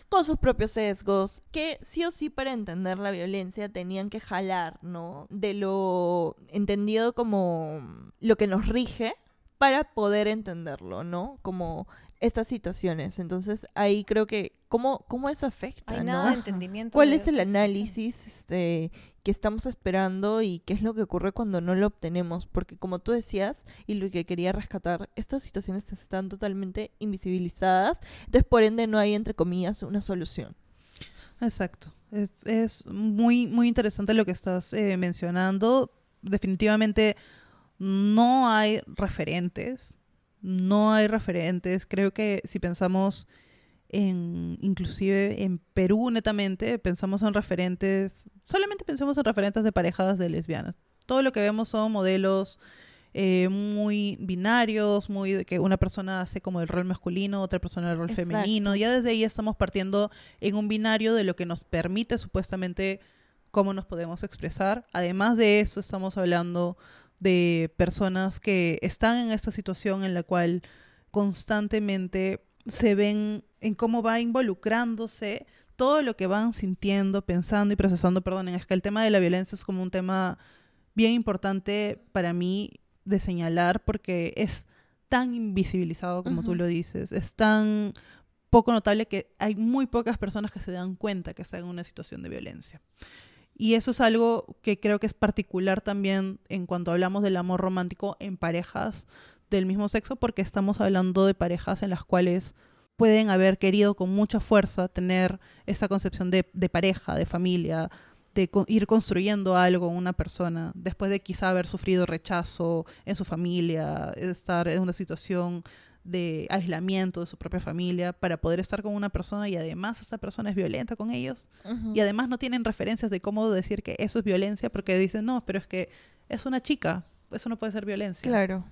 con sus propios sesgos, que sí o sí para entender la violencia tenían que jalar, ¿no? De lo entendido como lo que nos rige para poder entenderlo, ¿no? Como estas situaciones. Entonces ahí creo que, ¿cómo, cómo eso afecta? Hay ¿no? nada de entendimiento. ¿Cuál de es el análisis este, que estamos esperando y qué es lo que ocurre cuando no lo obtenemos? Porque como tú decías, y lo que quería rescatar, estas situaciones están totalmente invisibilizadas, entonces por ende no hay, entre comillas, una solución. Exacto. Es, es muy, muy interesante lo que estás eh, mencionando. Definitivamente no hay referentes. No hay referentes. Creo que si pensamos en, inclusive en Perú netamente, pensamos en referentes, solamente pensemos en referentes de parejas de lesbianas. Todo lo que vemos son modelos eh, muy binarios, muy de que una persona hace como el rol masculino, otra persona el rol Exacto. femenino. Ya desde ahí estamos partiendo en un binario de lo que nos permite supuestamente cómo nos podemos expresar. Además de eso, estamos hablando de personas que están en esta situación en la cual constantemente se ven en cómo va involucrándose todo lo que van sintiendo, pensando y procesando. Perdonen, es que el tema de la violencia es como un tema bien importante para mí de señalar porque es tan invisibilizado como tú lo dices, es tan poco notable que hay muy pocas personas que se dan cuenta que están en una situación de violencia. Y eso es algo que creo que es particular también en cuanto hablamos del amor romántico en parejas del mismo sexo, porque estamos hablando de parejas en las cuales pueden haber querido con mucha fuerza tener esa concepción de, de pareja, de familia, de co- ir construyendo algo con una persona, después de quizá haber sufrido rechazo en su familia, estar en una situación de aislamiento de su propia familia, para poder estar con una persona y además esa persona es violenta con ellos y además no tienen referencias de cómo decir que eso es violencia porque dicen, no, pero es que es una chica, eso no puede ser violencia. Claro.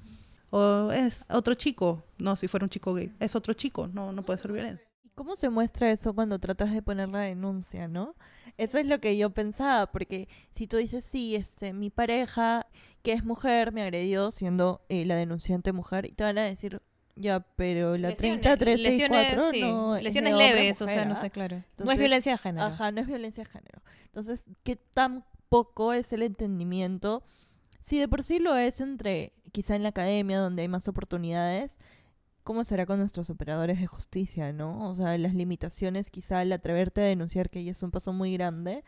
O es otro chico, no, si fuera un chico gay, es otro chico, no, no puede ser violencia. ¿Y cómo se muestra eso cuando tratas de poner la denuncia, no? Eso es lo que yo pensaba, porque si tú dices, sí, este, mi pareja, que es mujer, me agredió siendo eh, la denunciante mujer, y te van a decir, ya, pero la Lesiones, 3364 sí, no es lesiones a leves, o sea, no ¿ah? sé, claro. no es violencia de género. Ajá, no es violencia de género. Entonces, ¿qué tan poco es el entendimiento? Si de por sí lo es entre, quizá en la academia, donde hay más oportunidades, ¿cómo será con nuestros operadores de justicia, no? O sea, las limitaciones, quizá al atreverte a denunciar que ya es un paso muy grande,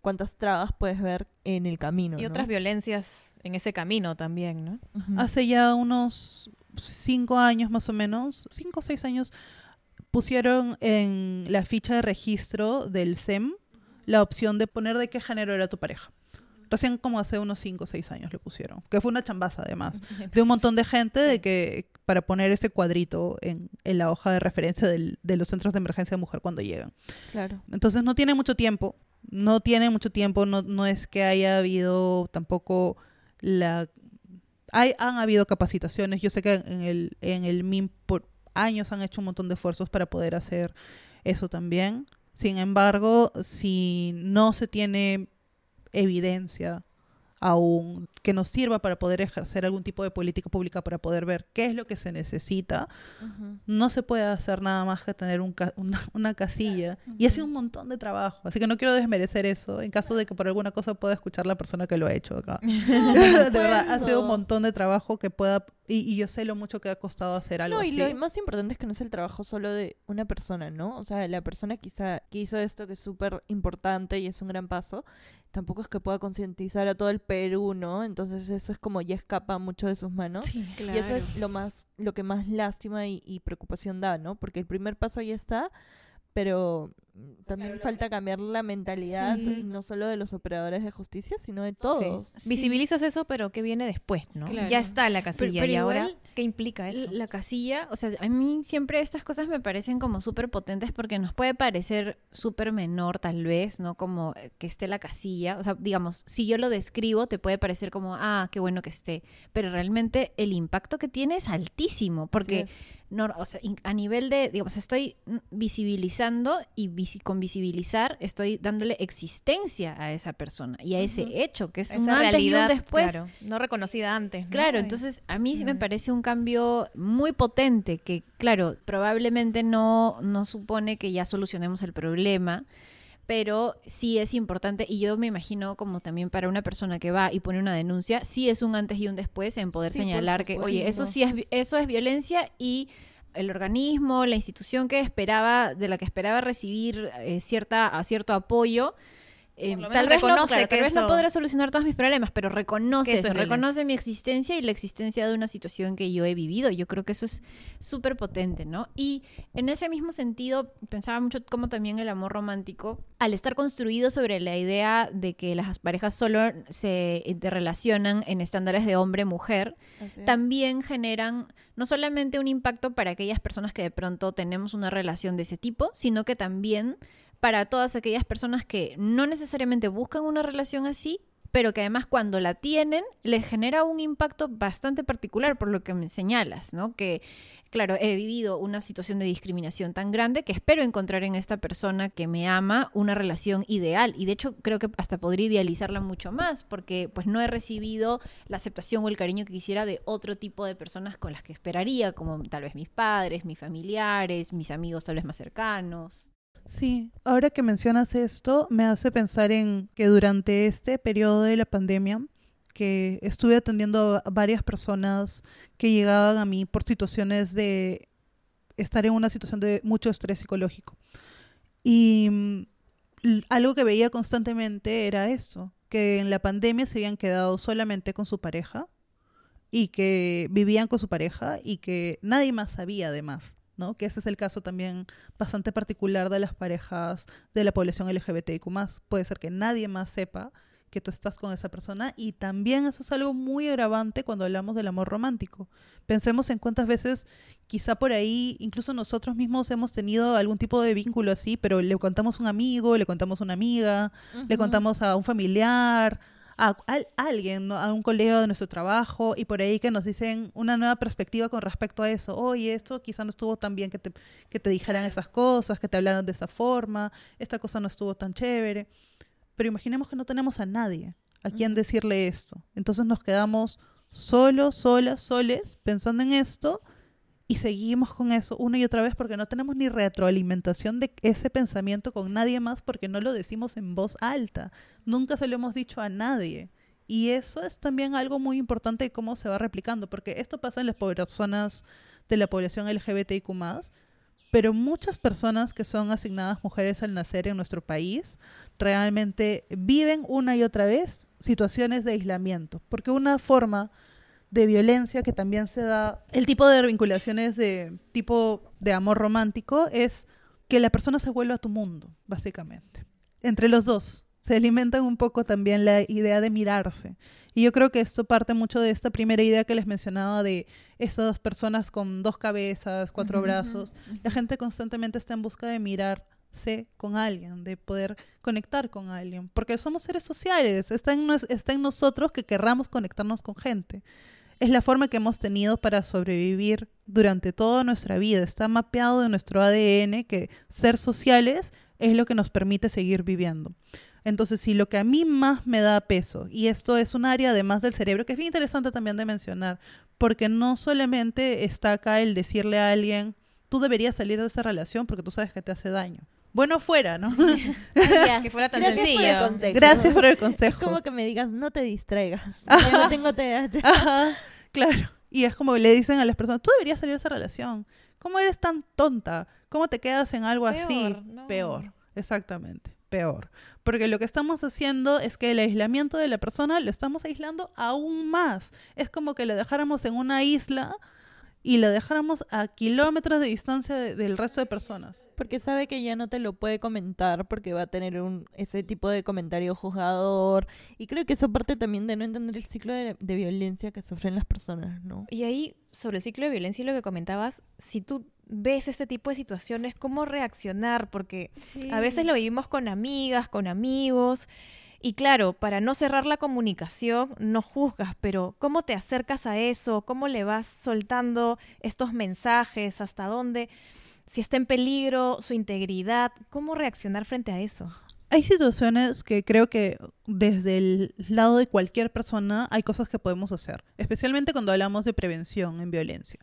cuántas trabas puedes ver en el camino, Y ¿no? otras violencias en ese camino también, ¿no? Hace ya unos cinco años más o menos, cinco o seis años, pusieron en la ficha de registro del SEM la opción de poner de qué género era tu pareja. Recién como hace unos cinco o seis años lo pusieron, que fue una chambaza además, de un montón de gente de que para poner ese cuadrito en, en la hoja de referencia del- de los centros de emergencia de mujer cuando llegan. Claro. Entonces no tiene mucho tiempo, no tiene mucho tiempo, no, no es que haya habido tampoco la... Hay, han habido capacitaciones, yo sé que en el, en el MIM por años han hecho un montón de esfuerzos para poder hacer eso también. Sin embargo, si no se tiene evidencia aún que nos sirva para poder ejercer algún tipo de política pública para poder ver qué es lo que se necesita, no se puede hacer nada más que tener un ca- una, una casilla. Y ha sido un montón de trabajo. Así que no quiero desmerecer eso en caso de que por alguna cosa pueda escuchar la persona que lo ha hecho acá. de verdad, ha sido un montón de trabajo que pueda... Y, y yo sé lo mucho que ha costado hacer algo No, y así. lo más importante es que no es el trabajo solo de una persona, ¿no? O sea, la persona quizá que hizo esto que es súper importante y es un gran paso, tampoco es que pueda concientizar a todo el Perú, ¿no? Entonces eso es como ya escapa mucho de sus manos. Y eso es lo más, lo que más lástima y, y preocupación da, ¿no? Porque el primer paso ya está, pero mm, también falta cambiar la mentalidad, Sí. no solo de los operadores de justicia, sino de todos. Sí. Visibilizas eso, pero ¿qué viene después, no? Claro. Ya está la casilla. pero y ahora, ¿qué implica eso? La casilla, o sea, a mí siempre estas cosas me parecen como súper potentes porque nos puede parecer súper menor tal vez, ¿no? Como eh, que esté la casilla, o sea, digamos, si yo lo describo te puede parecer como, ah, qué bueno que esté, pero realmente el impacto que tiene es altísimo porque... Es. No, o sea, a nivel de, digamos, estoy visibilizando y visi- con visibilizar estoy dándole existencia a esa persona y a ese hecho, que es Esa un antes y realidad, un después. claro, no reconocida antes. ¿no? Claro, Ay. entonces a mí sí me Ujú. parece un cambio muy potente que, claro, probablemente no, no supone que ya solucionemos el problema, pero sí es importante y yo me imagino como también para una persona que va y pone una denuncia, sí es un antes y un después en poder Sí, señalar que, oye, eso sí es, eso es violencia y el organismo, la institución que esperaba, de la que esperaba recibir eh, cierta, a cierto apoyo, eh, tal vez, no, claro, tal vez no podrá solucionar todos mis problemas, pero reconoce eso reconoce mi existencia y la existencia de una situación que yo he vivido. Yo creo que eso es súper potente, ¿no? Y en ese mismo sentido, pensaba mucho como también el amor romántico, al estar construido sobre la idea de que las parejas solo se interrelacionan en estándares de hombre-mujer, es. también generan no solamente un impacto para aquellas personas que de pronto tenemos una relación de ese tipo, sino que también para todas aquellas personas que no necesariamente buscan una relación así, pero que además cuando la tienen les genera un impacto bastante particular por lo que me señalas, ¿no? Que, claro, he vivido una situación de discriminación tan grande que espero encontrar en esta persona que me ama una relación ideal y de hecho creo que hasta podría idealizarla mucho más porque pues no he recibido la aceptación o el cariño que quisiera de otro tipo de personas con las que esperaría, como tal vez mis padres, mis familiares, mis amigos tal vez más cercanos. Sí, ahora que mencionas esto, me hace pensar en que durante este periodo de la pandemia, que estuve atendiendo a varias personas que llegaban a mí por situaciones de estar en una situación de mucho estrés psicológico. Y mm, algo que veía constantemente era eso, que en la pandemia se habían quedado solamente con su pareja y que vivían con su pareja y que nadie más sabía además. ¿No? Que ese es el caso también bastante particular de las parejas de la población LGBTIQ+. Puede ser que nadie más sepa que tú estás con esa persona y también eso es algo muy agravante cuando hablamos del amor romántico. Pensemos en cuántas veces quizá por ahí incluso nosotros mismos hemos tenido algún tipo de vínculo así, pero le contamos a un amigo, le contamos a una amiga, le contamos a un familiar, a, alguien, a un colega de nuestro trabajo y por ahí que nos dicen una nueva perspectiva con respecto a eso. Oye, esto quizá no estuvo tan bien que te, que te dijeran esas cosas, que te hablaran de esa forma, esta cosa no estuvo tan chévere. Pero imaginemos que no tenemos a nadie a quien decirle esto. Entonces nos quedamos solos, solas, soles, pensando en esto y seguimos con eso una y otra vez porque no tenemos ni retroalimentación de ese pensamiento con nadie más porque no lo decimos en voz alta. Nunca se lo hemos dicho a nadie. Y eso es también algo muy importante de cómo se va replicando, porque esto pasa en las personas de la población LGBTIQ, pero muchas personas que son asignadas mujeres al nacer en nuestro país realmente viven una y otra vez situaciones de aislamiento, porque una forma de violencia que también se da, el tipo de vinculaciones de tipo de amor romántico es que la persona se vuelva a tu mundo, básicamente. Entre los dos se alimentan un poco también la idea de mirarse. Y yo creo que esto parte mucho de esta primera idea que les mencionaba de esas personas con dos cabezas, cuatro brazos. La gente constantemente está en busca de mirarse con alguien, de poder conectar con alguien, porque somos seres sociales, está en, está en nosotros que querramos conectarnos con gente es la forma que hemos tenido para sobrevivir durante toda nuestra vida. Está mapeado en nuestro ADN que ser sociales es lo que nos permite seguir viviendo. Entonces, si lo que a mí más me da peso, y esto es un área además del cerebro que es bien interesante también de mencionar, porque no solamente está acá el decirle a alguien, tú deberías salir de esa relación porque tú sabes que te hace daño. Bueno fuera, ¿no? que fuera tan sencillo. Gracias por el consejo. Es como que me digas, no te distraigas. Yo no tengo TDAH. claro. Y es como le dicen a las personas, tú deberías salir de esa relación. ¿Cómo eres tan tonta? ¿Cómo te quedas en algo así? Peor. Exactamente. Peor. Porque lo que estamos haciendo es que el aislamiento de la persona lo estamos aislando aún más. Es como que le dejáramos en una isla y lo dejáramos a kilómetros de distancia del resto de personas. Porque sabe que ya no te lo puede comentar porque va a tener un, ese tipo de comentario juzgador. Y creo que eso parte también de no entender el ciclo de, violencia que sufren las personas, ¿no? Y ahí, sobre el ciclo de violencia y lo que comentabas, si tú ves este tipo de situaciones, ¿cómo reaccionar? Porque a veces lo vivimos con amigas, con amigos. Y claro, para no cerrar la comunicación, no juzgas, pero ¿cómo te acercas a eso? ¿Cómo le vas soltando estos mensajes? ¿Hasta dónde? Si está en peligro su integridad, ¿cómo reaccionar frente a eso? Hay situaciones que creo que desde el lado de cualquier persona hay cosas que podemos hacer, especialmente cuando hablamos de prevención en violencia.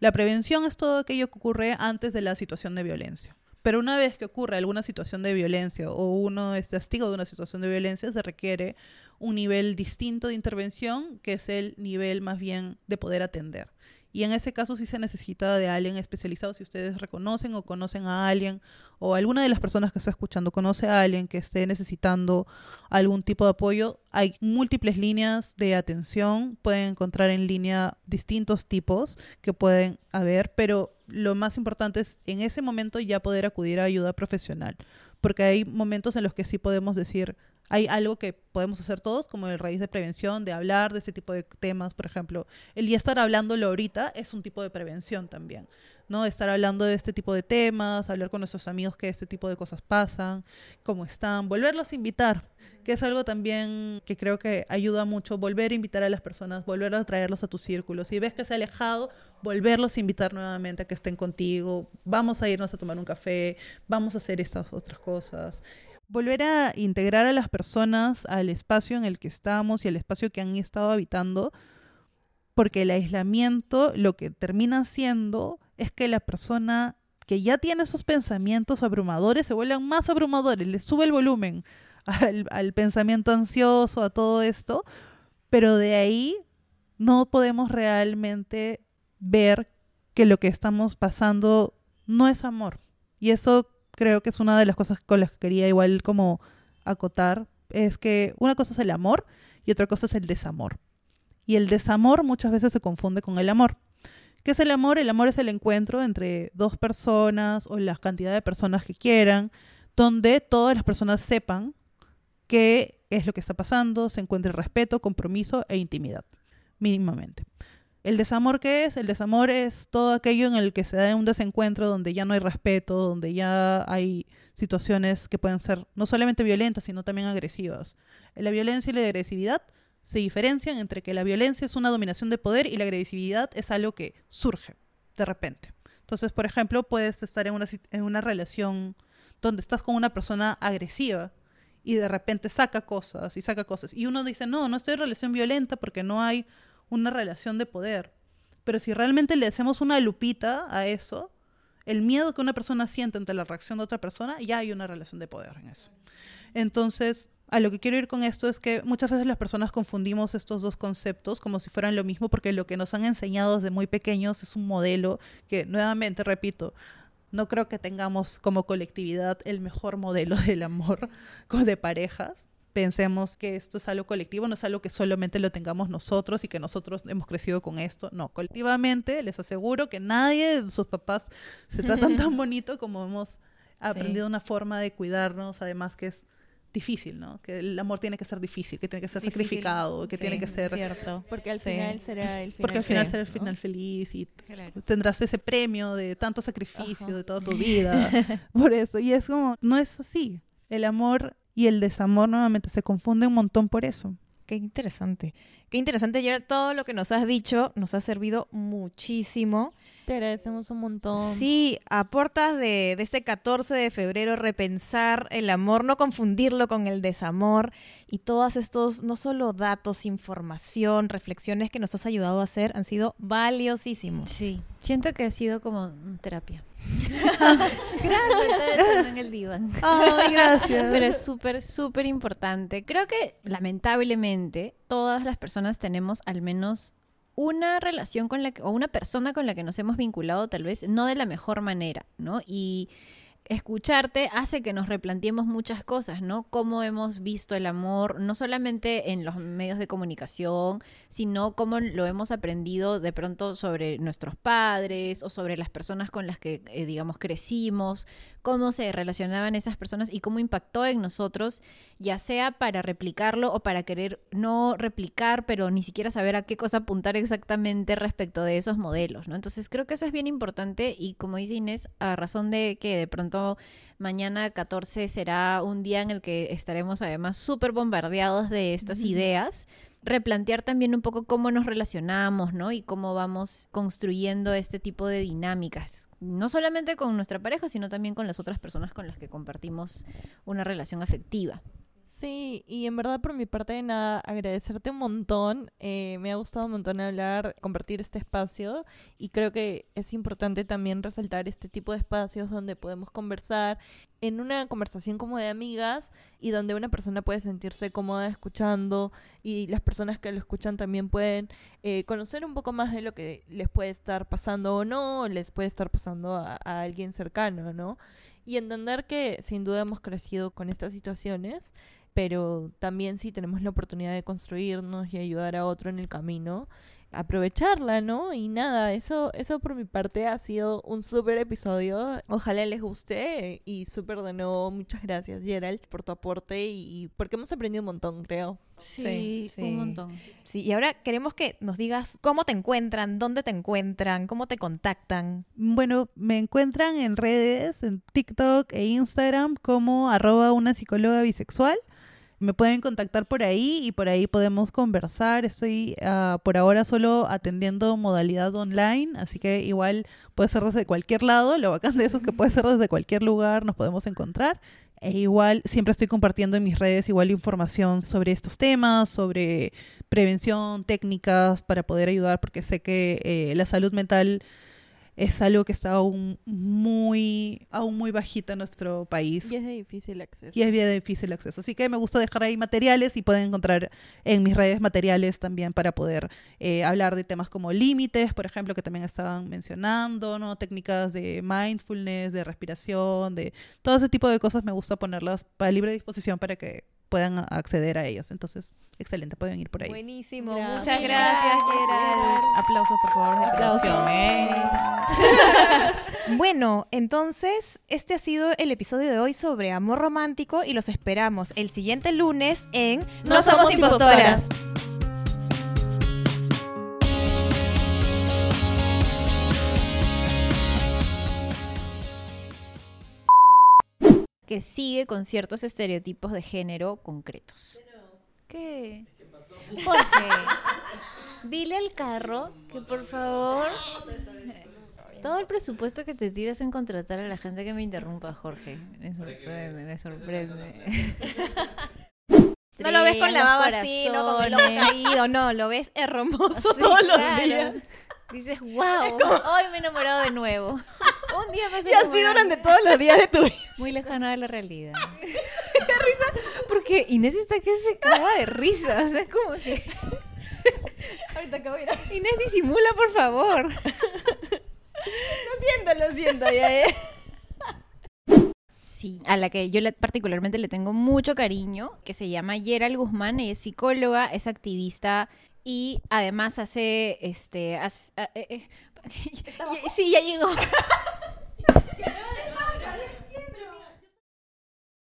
La prevención es todo aquello que ocurre antes de la situación de violencia. Pero una vez que ocurre alguna situación de violencia o uno es testigo de una situación de violencia, se requiere un nivel distinto de intervención, que es el nivel más bien de poder atender. Y en ese caso sí se necesita de alguien especializado. Si ustedes reconocen o conocen a alguien o alguna de las personas que está escuchando conoce a alguien que esté necesitando algún tipo de apoyo, hay múltiples líneas de atención. Pueden encontrar en línea distintos tipos que pueden haber, pero lo más importante es en ese momento ya poder acudir a ayuda profesional. Porque hay momentos en los que sí podemos decir, hay algo que podemos hacer todos, como el raíz de prevención, de hablar de este tipo de temas, por ejemplo. El ya estar hablándolo ahorita es un tipo de prevención también. ¿no? Estar hablando de este tipo de temas, hablar con nuestros amigos que este tipo de cosas pasan, cómo están, volverlos a invitar, que es algo también que creo que ayuda mucho, volver a invitar a las personas, volver a traerlos a tu círculo. Si ves que se ha alejado, volverlos a invitar nuevamente a que estén contigo, vamos a irnos a tomar un café, vamos a hacer estas otras cosas. Volver a integrar a las personas al espacio en el que estamos y al espacio que han estado habitando, porque el aislamiento lo que termina siendo es que la persona que ya tiene esos pensamientos abrumadores se vuelvan más abrumadores, le sube el volumen al, al pensamiento ansioso, a todo esto, pero de ahí no podemos realmente ver que lo que estamos pasando no es amor. Y eso creo que es una de las cosas con las que quería igual como acotar, es que una cosa es el amor y otra cosa es el desamor. Y el desamor muchas veces se confunde con el amor. ¿Qué es el amor? El amor es el encuentro entre dos personas o la cantidad de personas que quieran, donde todas las personas sepan qué es lo que está pasando, se encuentre respeto, compromiso e intimidad, mínimamente. ¿El desamor qué es? El desamor es todo aquello en el que se da un desencuentro donde ya no hay respeto, donde ya hay situaciones que pueden ser no solamente violentas, sino también agresivas. La violencia y la agresividad se diferencian entre que la violencia es una dominación de poder y la agresividad es algo que surge de repente. Entonces, por ejemplo, puedes estar en una, en una relación donde estás con una persona agresiva y de repente saca cosas y saca cosas. Y uno dice, no, no estoy en relación violenta porque no hay una relación de poder. Pero si realmente le hacemos una lupita a eso, el miedo que una persona siente ante la reacción de otra persona, ya hay una relación de poder en eso. Entonces, a lo que quiero ir con esto es que muchas veces las personas confundimos estos dos conceptos como si fueran lo mismo, porque lo que nos han enseñado desde muy pequeños es un modelo que, nuevamente, repito, no creo que tengamos como colectividad el mejor modelo del amor de parejas pensemos que esto es algo colectivo, no es algo que solamente lo tengamos nosotros y que nosotros hemos crecido con esto. No, colectivamente les aseguro que nadie de sus papás se tratan tan bonito como hemos aprendido una forma de cuidarnos, además que es difícil, ¿no? Que el amor tiene que ser difícil, que tiene que ser sacrificado, que tiene que ser cierto. Porque al Sí. final será el final. porque al final feliz, será el ¿no? final feliz y Claro. tendrás ese premio de tanto sacrificio de toda tu vida por eso y es como no es así el amor y el desamor nuevamente se confunde un montón por eso Qué interesante. Qué interesante, Gerard. Todo lo que nos has dicho nos ha servido muchísimo. Te agradecemos un montón. Sí, aportas de, de ese 14 de febrero repensar el amor, no confundirlo con el desamor y todos estos, no solo datos, información, reflexiones que nos has ayudado a hacer han sido valiosísimos. Sí, siento que ha sido como mm, terapia. Gracias. en el diván. ay gracias Pero es súper, súper importante. Creo que lamentablemente todas las personas tenemos al menos una relación con la que, o una persona con la que nos hemos vinculado tal vez no de la mejor manera, ¿no? Y escucharte hace que nos replanteemos muchas cosas, ¿no? Cómo hemos visto el amor, no solamente en los medios de comunicación, sino cómo lo hemos aprendido de pronto sobre nuestros padres o sobre las personas con las que, eh, digamos, crecimos, cómo se relacionaban esas personas y cómo impactó en nosotros, ya sea para replicarlo o para querer no replicar, pero ni siquiera saber a qué cosa apuntar exactamente respecto de esos modelos, ¿no? Entonces creo que eso es bien importante y como dice Inés, a razón de que de pronto mañana 14 será un día en el que estaremos además súper bombardeados de estas ideas, replantear también un poco cómo nos relacionamos, ¿no? Y cómo vamos construyendo este tipo de dinámicas, no solamente con nuestra pareja, sino también con las otras personas con las que compartimos una relación afectiva. Sí, y en verdad por mi parte nada, agradecerte un montón. Eh, me ha gustado un montón hablar, compartir este espacio y creo que es importante también resaltar este tipo de espacios donde podemos conversar en una conversación como de amigas y donde una persona puede sentirse cómoda escuchando y las personas que lo escuchan también pueden eh, conocer un poco más de lo que les puede estar pasando o no, les puede estar pasando a, a alguien cercano, ¿no? Y entender que sin duda hemos crecido con estas situaciones pero también si tenemos la oportunidad de construirnos y ayudar a otro en el camino, aprovecharla, ¿no? Y nada, eso, eso por mi parte ha sido un súper episodio. Ojalá les guste y súper de nuevo, muchas gracias Gerald por tu aporte y, porque hemos aprendido un montón, creo. Sí, sí. un montón. Sí, y ahora queremos que nos digas cómo te encuentran, dónde te encuentran, cómo te contactan. Bueno, me encuentran en redes, en TikTok e Instagram como arroba una psicóloga bisexual. Me pueden contactar por ahí y por ahí podemos conversar. Estoy ah, por ahora solo atendiendo modalidad online, así que igual puede ser desde cualquier lado. Lo bacán de eso es que puede ser desde cualquier lugar, nos podemos encontrar. E igual siempre estoy compartiendo en mis redes igual información sobre estos temas, sobre prevención, técnicas para poder ayudar, porque sé que eh, la salud mental es algo que está aún muy, aún muy bajita en nuestro país Y es de difícil acceso. y es bien difícil acceso. Así que me gusta dejar ahí materiales y pueden encontrar en mis redes materiales también para poder eh, hablar de temas como límites, por ejemplo, que también estaban mencionando, ¿no? Técnicas de mindfulness, de respiración, de todo ese tipo de cosas me gusta ponerlas para libre disposición para que puedan acceder a ellas. Entonces, excelente, pueden ir por ahí. Buenísimo, Gracias. muchas gracias, Gerald. Aplausos, por favor, de Aplausos. producción. ¿eh? bueno, entonces, este ha sido el episodio de hoy sobre amor romántico y los esperamos el siguiente lunes en No Somos Impostoras. Que sigue con ciertos estereotipos de género concretos. ¿Qué? Jorge, dile al carro que por favor... Todo el presupuesto que te tiras en contratar a la gente que me interrumpa, Jorge. Me sorprende, me sorprende. No lo ves con la baba así, no con el caído, no, lo ves hermoso Sí, todos los claro. días. Dices, wow, hoy me he enamorado de nuevo. Un día más Y así durante todos los días de tu vida. Muy lejano de la realidad. Porque Inés está que se caga de risa. O sea, es como que. Ahorita acabo de ir a- Inés, disimula, por favor. Lo siento, lo siento, ya, ya. Sí, a la que yo le- particularmente le tengo mucho cariño, que se llama Gerald Guzmán, ella es psicóloga, es activista y además hace, este, hace, eh, eh, eh sí, ya llegó.